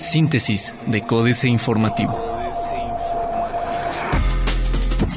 Síntesis de Códice Informativo.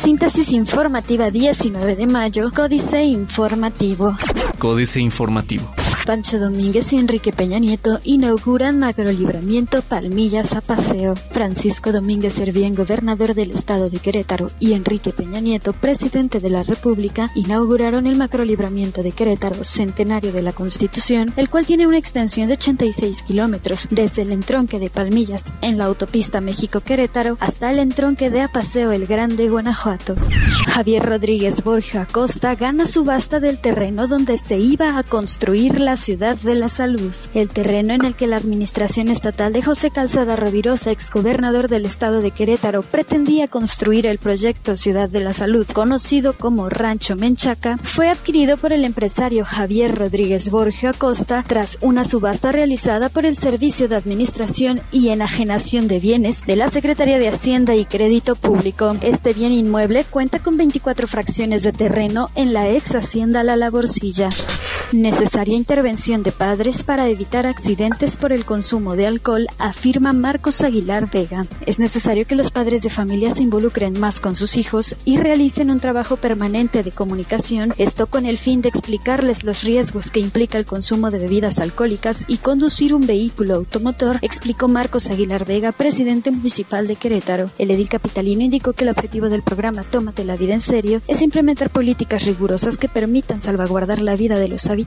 Síntesis informativa 19 de mayo, Códice Informativo. Códice Informativo. Pancho Domínguez y Enrique Peña Nieto inauguran macrolibramiento Palmillas a Paseo. Francisco Domínguez Servién, gobernador del estado de Querétaro, y Enrique Peña Nieto, presidente de la República, inauguraron el macrolibramiento de Querétaro, centenario de la Constitución, el cual tiene una extensión de 86 kilómetros, desde el entronque de Palmillas, en la autopista México-Querétaro, hasta el entronque de Apaseo el Grande, Guanajuato. Javier Rodríguez Borja Acosta gana subasta del terreno donde se iba a construir la Ciudad de la Salud, el terreno en el que la administración estatal de José Calzada Rovirosa, exgobernador del estado de Querétaro, pretendía construir el proyecto Ciudad de la Salud, conocido como Rancho Menchaca, fue adquirido por el empresario Javier Rodríguez Borja Acosta tras una subasta realizada por el Servicio de Administración y Enajenación de Bienes de la Secretaría de Hacienda y Crédito Público. Este bien inmueble cuenta con 24 fracciones de terreno en la ex Hacienda La Laborcilla. Necesaria intervención de padres para evitar accidentes por el consumo de alcohol, afirma Marcos Aguilar Vega. Es necesario que los padres de familia se involucren más con sus hijos y realicen un trabajo permanente de comunicación, esto con el fin de explicarles los riesgos que implica el consumo de bebidas alcohólicas y conducir un vehículo automotor, explicó Marcos Aguilar Vega, presidente municipal de Querétaro. El edil capitalino indicó que el objetivo del programa Tómate la vida en serio es implementar políticas rigurosas que permitan salvaguardar la vida de los habitantes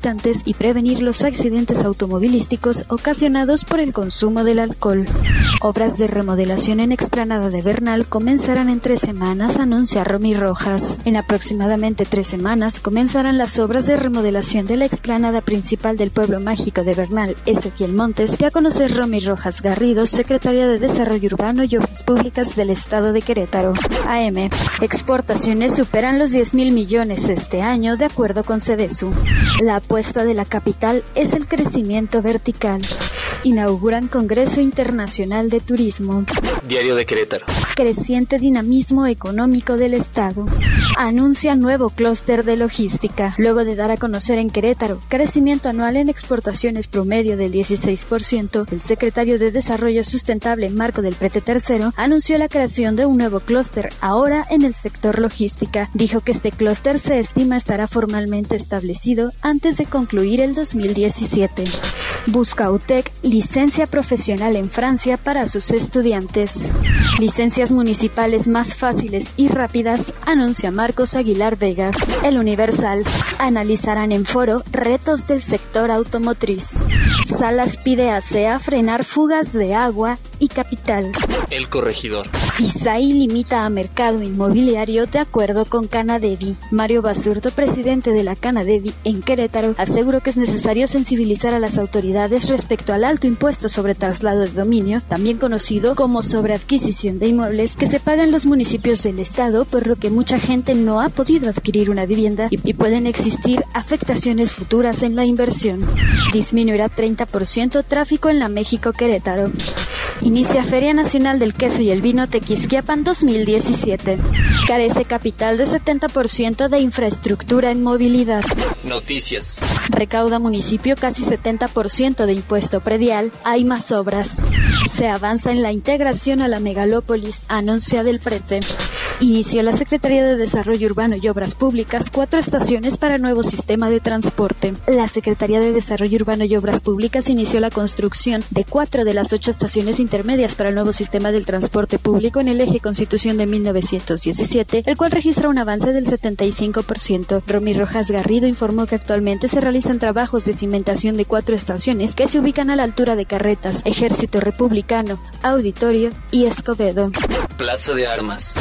y prevenir los accidentes automovilísticos ocasionados por el consumo del alcohol. Obras de remodelación en explanada de Bernal comenzarán en tres semanas, anuncia Romy Rojas. En aproximadamente tres semanas comenzarán las obras de remodelación de la explanada principal del pueblo mágico de Bernal, Ezequiel Montes, que a conocer Romy Rojas Garrido, secretaria de Desarrollo Urbano y Obras Públicas del Estado de Querétaro. AM. Exportaciones superan los 10 mil millones este año, de acuerdo con CEDESU. La apuesta de la capital es el crecimiento vertical. Inauguran Congreso Internacional de Turismo. Diario de Querétaro. Creciente dinamismo económico del Estado. Anuncia nuevo clúster de logística. Luego de dar a conocer en Querétaro crecimiento anual en exportaciones promedio del 16%, el secretario de Desarrollo Sustentable Marco del Prete Tercero anunció la creación de un nuevo clúster ahora en el sector logística. Dijo que este clúster se estima estará formalmente establecido antes de concluir el 2017. Busca UTEC licencia profesional en Francia para sus estudiantes. Licencias municipales más fáciles y rápidas, anuncia Marcos Aguilar Vega. El Universal. Analizarán en foro retos del sector automotriz. Salas pide a SEA frenar fugas de agua y capital. El corregidor. ISAI limita a mercado inmobiliario de acuerdo con Canadevi. Mario Basurto, presidente de la Canadevi en Querétaro, aseguró que es necesario sensibilizar a las autoridades respecto al alto impuesto sobre traslado de dominio, también conocido como sobre adquisición de inmuebles, que se pagan los municipios del estado, por lo que mucha gente no ha podido adquirir una vivienda y, y pueden existir afectaciones futuras en la inversión. Disminuirá 30% tráfico en la México Querétaro. Inicia Feria Nacional del Queso y el Vino Tequisquiapan 2017. Carece capital de 70% de infraestructura en movilidad. Noticias. Recauda municipio casi 70% de impuesto predial. Hay más obras. Se avanza en la integración a la megalópolis, anuncia del prete. Inició la Secretaría de Desarrollo Urbano y Obras Públicas cuatro estaciones para nuevo sistema de transporte. La Secretaría de Desarrollo Urbano y Obras Públicas inició la construcción de cuatro de las ocho estaciones intermedias para el nuevo sistema del transporte público en el eje Constitución de 1917, el cual registra un avance del 75%. Romy Rojas Garrido informó que actualmente se realizan trabajos de cimentación de cuatro estaciones que se ubican a la altura de Carretas, Ejército Republicano, Auditorio y Escobedo. Plaza de Armas.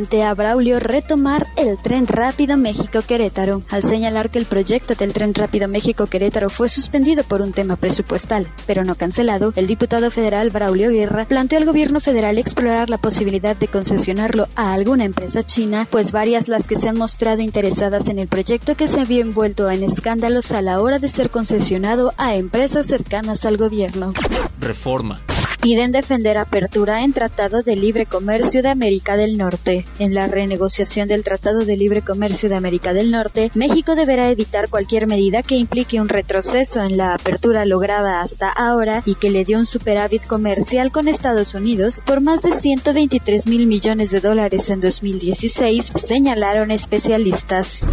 Plantea Braulio retomar el tren rápido México-Querétaro, al señalar que el proyecto del tren rápido México-Querétaro fue suspendido por un tema presupuestal, pero no cancelado. El diputado federal Braulio Guerra planteó al gobierno federal explorar la posibilidad de concesionarlo a alguna empresa china, pues varias las que se han mostrado interesadas en el proyecto que se había envuelto en escándalos a la hora de ser concesionado a empresas cercanas al gobierno. Reforma. Piden defender apertura en Tratado de Libre Comercio de América del Norte. En la renegociación del Tratado de Libre Comercio de América del Norte, México deberá evitar cualquier medida que implique un retroceso en la apertura lograda hasta ahora y que le dio un superávit comercial con Estados Unidos por más de 123 mil millones de dólares en 2016, señalaron especialistas.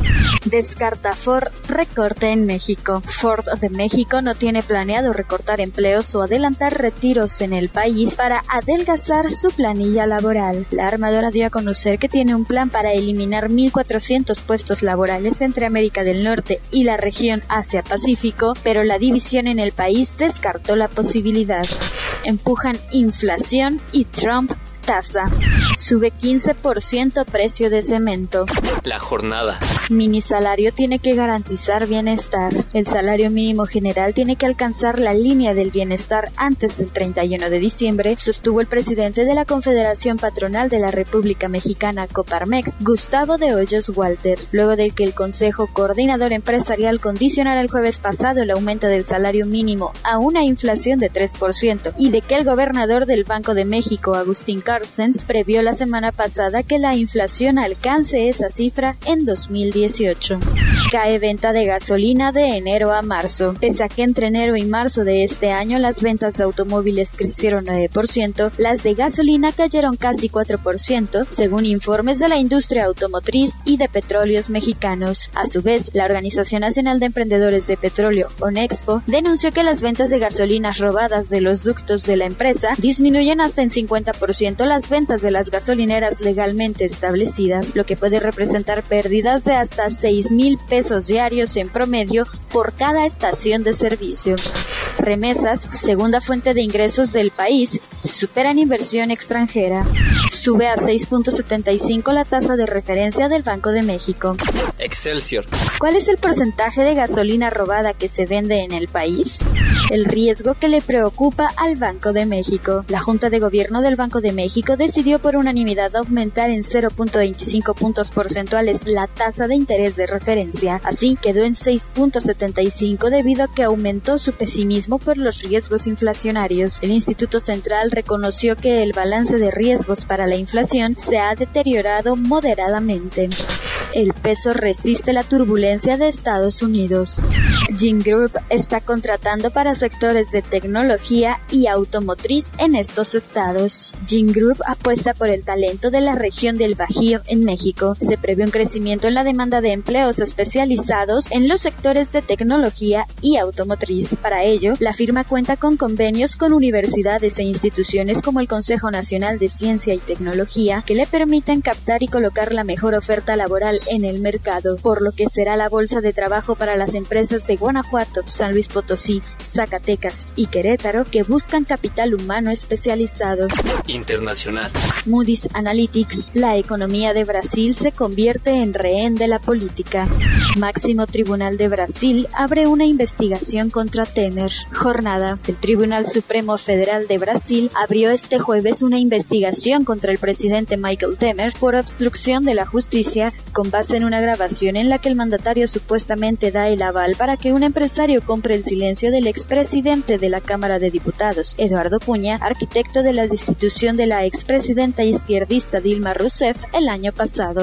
Descarta Ford recorte en México. Ford de México no tiene planeado recortar empleos o adelantar retiros en el país para adelgazar su planilla laboral. La armadora dio a conocer que tiene un plan para eliminar 1.400 puestos laborales entre América del Norte y la región Asia-Pacífico, pero la división en el país descartó la posibilidad. Empujan inflación y Trump tasa. Sube 15% precio de cemento. La jornada. Mini salario tiene que garantizar bienestar. El salario mínimo general tiene que alcanzar la línea del bienestar antes del 31 de diciembre, sostuvo el presidente de la Confederación Patronal de la República Mexicana Coparmex, Gustavo de Hoyos Walter, luego de que el Consejo Coordinador Empresarial condicionara el jueves pasado el aumento del salario mínimo a una inflación de 3% y de que el gobernador del Banco de México, Agustín Carlos, previó la semana pasada que la inflación alcance esa cifra en 2018. Cae venta de gasolina de enero a marzo. Pese a que entre enero y marzo de este año las ventas de automóviles crecieron 9%, las de gasolina cayeron casi 4%, según informes de la industria automotriz y de petróleos mexicanos. A su vez, la Organización Nacional de Emprendedores de Petróleo, ONEXPO, denunció que las ventas de gasolinas robadas de los ductos de la empresa disminuyen hasta en 50% las ventas de las gasolineras legalmente establecidas, lo que puede representar pérdidas de hasta 6 mil pesos diarios en promedio por cada estación de servicio. Remesas, segunda fuente de ingresos del país, superan inversión extranjera. Sube a 6.75 la tasa de referencia del Banco de México. Excelsior. ¿Cuál es el porcentaje de gasolina robada que se vende en el país? El riesgo que le preocupa al Banco de México. La Junta de Gobierno del Banco de México decidió por unanimidad aumentar en 0.25 puntos porcentuales la tasa de interés de referencia. Así quedó en 6.75 debido a que aumentó su pesimismo por los riesgos inflacionarios. El Instituto Central reconoció que el balance de riesgos para la inflación se ha deteriorado moderadamente. El peso resiste la turbulencia de Estados Unidos. Jin Group está contratando para sectores de tecnología y automotriz en estos estados. Jin Group apuesta por el talento de la región del Bajío en México. Se prevé un crecimiento en la demanda de empleos especializados en los sectores de tecnología y automotriz. Para ello, la firma cuenta con convenios con universidades e instituciones como el Consejo Nacional de Ciencia y Tecnología que le permiten captar y colocar la mejor oferta laboral en el mercado, por lo que será la bolsa de trabajo para las empresas de Guanajuato, San Luis Potosí, Zacatecas y Querétaro que buscan capital humano especializado. Internacional. Moody's Analytics, la economía de Brasil se convierte en rehén de la política. Máximo Tribunal de Brasil abre una investigación contra Temer. Jornada. El Tribunal Supremo Federal de Brasil abrió este jueves una investigación contra el presidente Michael Temer por obstrucción de la justicia con base en una grabación en la que el mandatario supuestamente da el aval para que un empresario compre el silencio del expresidente de la Cámara de Diputados, Eduardo Puña, arquitecto de la destitución de la expresidenta izquierdista Dilma Rousseff el año pasado.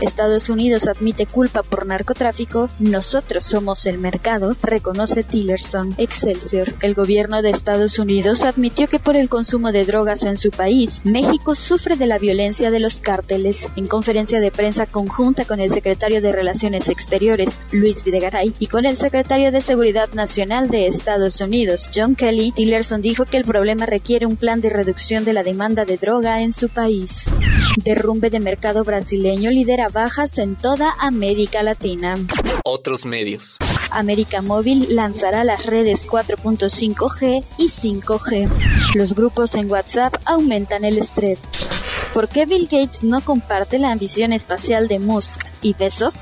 Estados Unidos admite culpa por narcotráfico, nosotros somos el mercado, reconoce Tillerson. Excelsior. El gobierno de Estados Unidos admitió que por el consumo de drogas en su país, México sufre de la violencia de los cárteles. En conferencia de prensa conjunta con el secretario de Relaciones Exteriores, Luis Videgaray, y con el secretario de Seguridad Nacional de Estados Unidos, John Kelly, Tillerson dijo que el problema requiere un plan de reducción de la demanda de droga en su país. Derrumbe de mercado brasileño lidera bajas en toda América Latina. Otros medios. América Móvil lanzará las redes 4.5G y 5G. Los grupos en WhatsApp aumentan el estrés. ¿Por qué Bill Gates no comparte la ambición espacial de Musk y Bezos?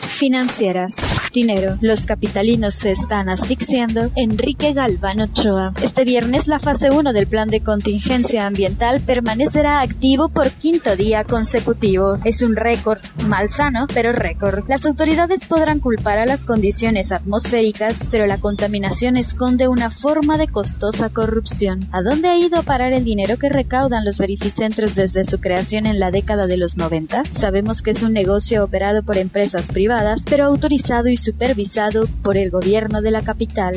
Financieras. Dinero. Los capitalinos se están asfixiando. Enrique Galván Ochoa. Este viernes la fase 1 del plan de contingencia ambiental permanecerá activo por quinto día consecutivo. Es un récord, malsano, pero récord. Las autoridades podrán culpar a las condiciones atmosféricas, pero la contaminación esconde una forma de costosa corrupción. ¿A dónde ha ido a parar el dinero que recaudan los verificentros desde su creación en la década de los 90? Sabemos que es un negocio operado por empresas privadas, pero autorizado y supervisado por el gobierno de la capital.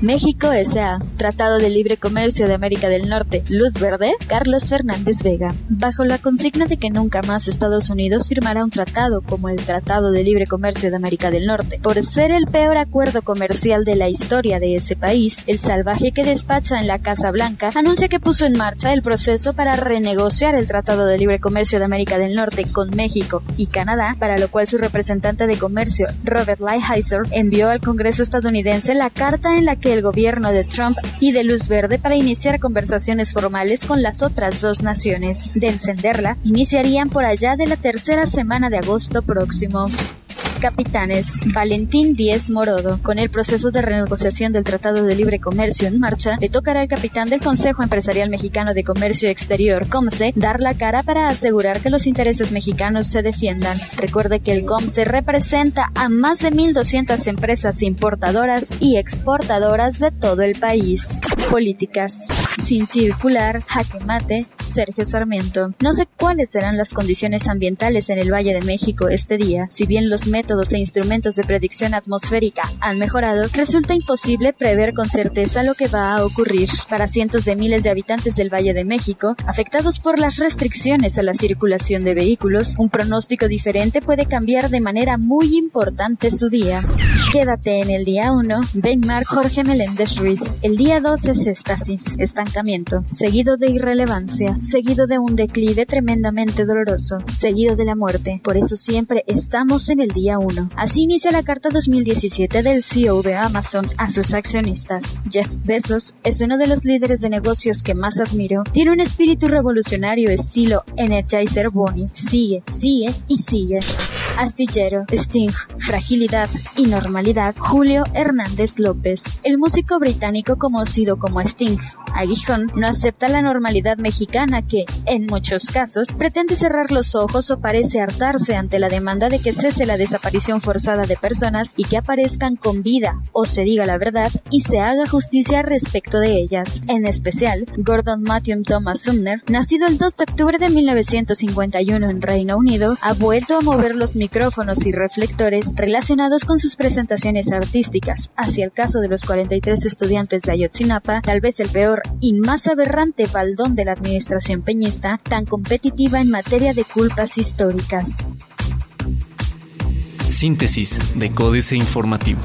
México S.A. Tratado de Libre Comercio de América del Norte, Luz Verde, Carlos Fernández Vega. Bajo la consigna de que nunca más Estados Unidos firmará un tratado como el Tratado de Libre Comercio de América del Norte, por ser el peor acuerdo comercial de la historia de ese país, el salvaje que despacha en la Casa Blanca anuncia que puso en marcha el proceso para renegociar el Tratado de Libre Comercio de América del Norte con México y Canadá, para lo cual su representante de comercio, Robert Lighthizer, envió al Congreso estadounidense la carta en la que el gobierno de Trump y de luz verde para iniciar conversaciones formales con las otras dos naciones. De encenderla, iniciarían por allá de la tercera semana de agosto próximo. Capitanes, Valentín Díez Morodo. Con el proceso de renegociación del Tratado de Libre Comercio en marcha, le tocará al capitán del Consejo Empresarial Mexicano de Comercio Exterior, COMSE, dar la cara para asegurar que los intereses mexicanos se defiendan. Recuerde que el COMSE representa a más de 1.200 empresas importadoras y exportadoras de todo el país. Políticas. Sin circular, jaque mate, Sergio Sarmiento. No sé cuáles serán las condiciones ambientales en el Valle de México este día. Si bien los métodos e instrumentos de predicción atmosférica han mejorado, resulta imposible prever con certeza lo que va a ocurrir. Para cientos de miles de habitantes del Valle de México, afectados por las restricciones a la circulación de vehículos, un pronóstico diferente puede cambiar de manera muy importante su día. Quédate en el día 1, Benmar Jorge Meléndez Ruiz. El día 2 es estasis, estancamiento, seguido de irrelevancia, seguido de un declive tremendamente doloroso, seguido de la muerte. Por eso siempre estamos en el día 1. Así inicia la carta 2017 del CEO de Amazon a sus accionistas. Jeff Bezos es uno de los líderes de negocios que más admiro. Tiene un espíritu revolucionario estilo Energizer Bunny. Sigue, sigue y sigue. Astillero, Sting, Fragilidad y Normalidad, Julio Hernández López. El músico británico conocido como Sting, Aguijón, no acepta la normalidad mexicana que, en muchos casos, pretende cerrar los ojos o parece hartarse ante la demanda de que cese la desaparición forzada de personas y que aparezcan con vida, o se diga la verdad, y se haga justicia respecto de ellas. En especial, Gordon Matthew Thomas Sumner, nacido el 2 de octubre de 1951 en Reino Unido, ha vuelto a mover los micrófonos y reflectores relacionados con sus presentaciones artísticas. Hacia el caso de los 43 estudiantes de Ayotzinapa, tal vez el peor y más aberrante baldón de la administración peñista, tan competitiva en materia de culpas históricas. Síntesis de Códice Informativo.